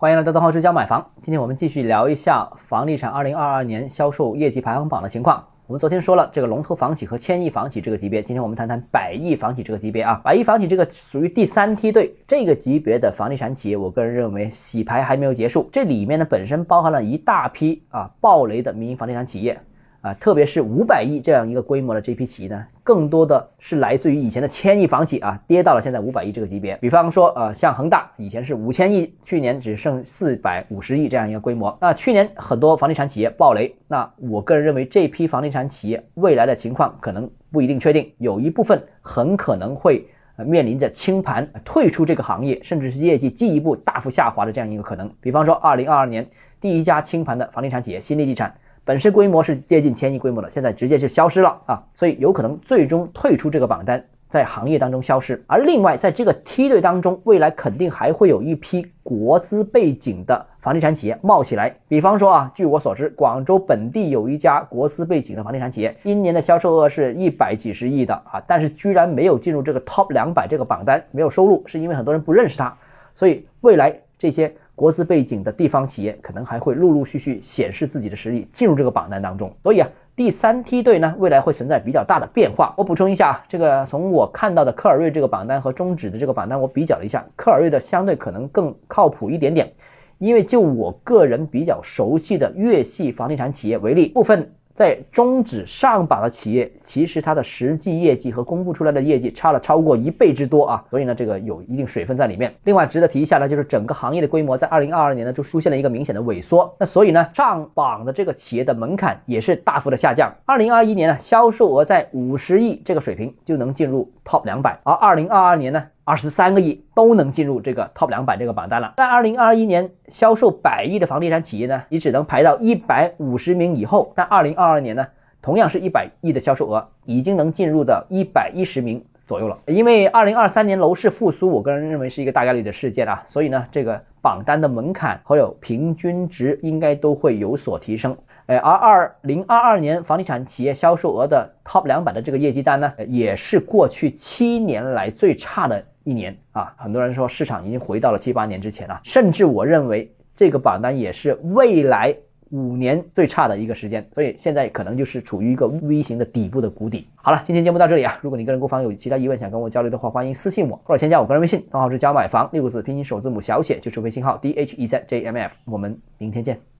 欢迎来到东浩之家买房。今天我们继续聊一下房地产二零二二年销售业绩排行榜的情况。我们昨天说了这个龙头房企和千亿房企这个级别，今天我们谈谈百亿房企这个级别啊。百亿房企这个属于第三梯队这个级别的房地产企业，我个人认为洗牌还没有结束。这里面呢本身包含了一大批啊暴雷的民营房地产企业。啊，特别是五百亿这样一个规模的这批企业呢，更多的是来自于以前的千亿房企啊，跌到了现在五百亿这个级别。比方说，呃，像恒大以前是五千亿，去年只剩四百五十亿这样一个规模。那去年很多房地产企业暴雷，那我个人认为这批房地产企业未来的情况可能不一定确定，有一部分很可能会面临着清盘、退出这个行业，甚至是业绩进一步大幅下滑的这样一个可能。比方说，二零二二年第一家清盘的房地产企业新力地产。本身规模是接近千亿规模的，现在直接就消失了啊，所以有可能最终退出这个榜单，在行业当中消失。而另外，在这个梯队当中，未来肯定还会有一批国资背景的房地产企业冒起来。比方说啊，据我所知，广州本地有一家国资背景的房地产企业，今年的销售额是一百几十亿的啊，但是居然没有进入这个 top 两百这个榜单，没有收入，是因为很多人不认识它。所以未来这些。国资背景的地方企业可能还会陆陆续续显示自己的实力，进入这个榜单当中。所以啊，第三梯队呢，未来会存在比较大的变化。我补充一下啊，这个从我看到的科尔瑞这个榜单和中指的这个榜单，我比较了一下，科尔瑞的相对可能更靠谱一点点，因为就我个人比较熟悉的粤系房地产企业为例，部分。在中指上榜的企业，其实它的实际业绩和公布出来的业绩差了超过一倍之多啊，所以呢，这个有一定水分在里面。另外值得提一下呢，就是整个行业的规模在二零二二年呢就出现了一个明显的萎缩，那所以呢，上榜的这个企业的门槛也是大幅的下降。二零二一年呢，销售额在五十亿这个水平就能进入 top 两百，而二零二二年呢。二十三个亿都能进入这个 top 两百这个榜单了。在二零二一年销售百亿的房地产企业呢，你只能排到一百五十名以后。但二零二二年呢，同样是一百亿的销售额，已经能进入到一百一十名左右了。因为二零二三年楼市复苏，我个人认为是一个大概率的事件啊，所以呢，这个榜单的门槛还有平均值应该都会有所提升。哎，而二零二二年房地产企业销售额的 top 两百的这个业绩单呢，也是过去七年来最差的。一年啊，很多人说市场已经回到了七八年之前了，甚至我认为这个榜单也是未来五年最差的一个时间，所以现在可能就是处于一个 V 型的底部的谷底。好了，今天节目到这里啊，如果你个人购房有其他疑问想跟我交流的话，欢迎私信我或者添加我个人微信，账号是教买房六个字拼音首字母小写，就是微信号 d h e z j m f，我们明天见。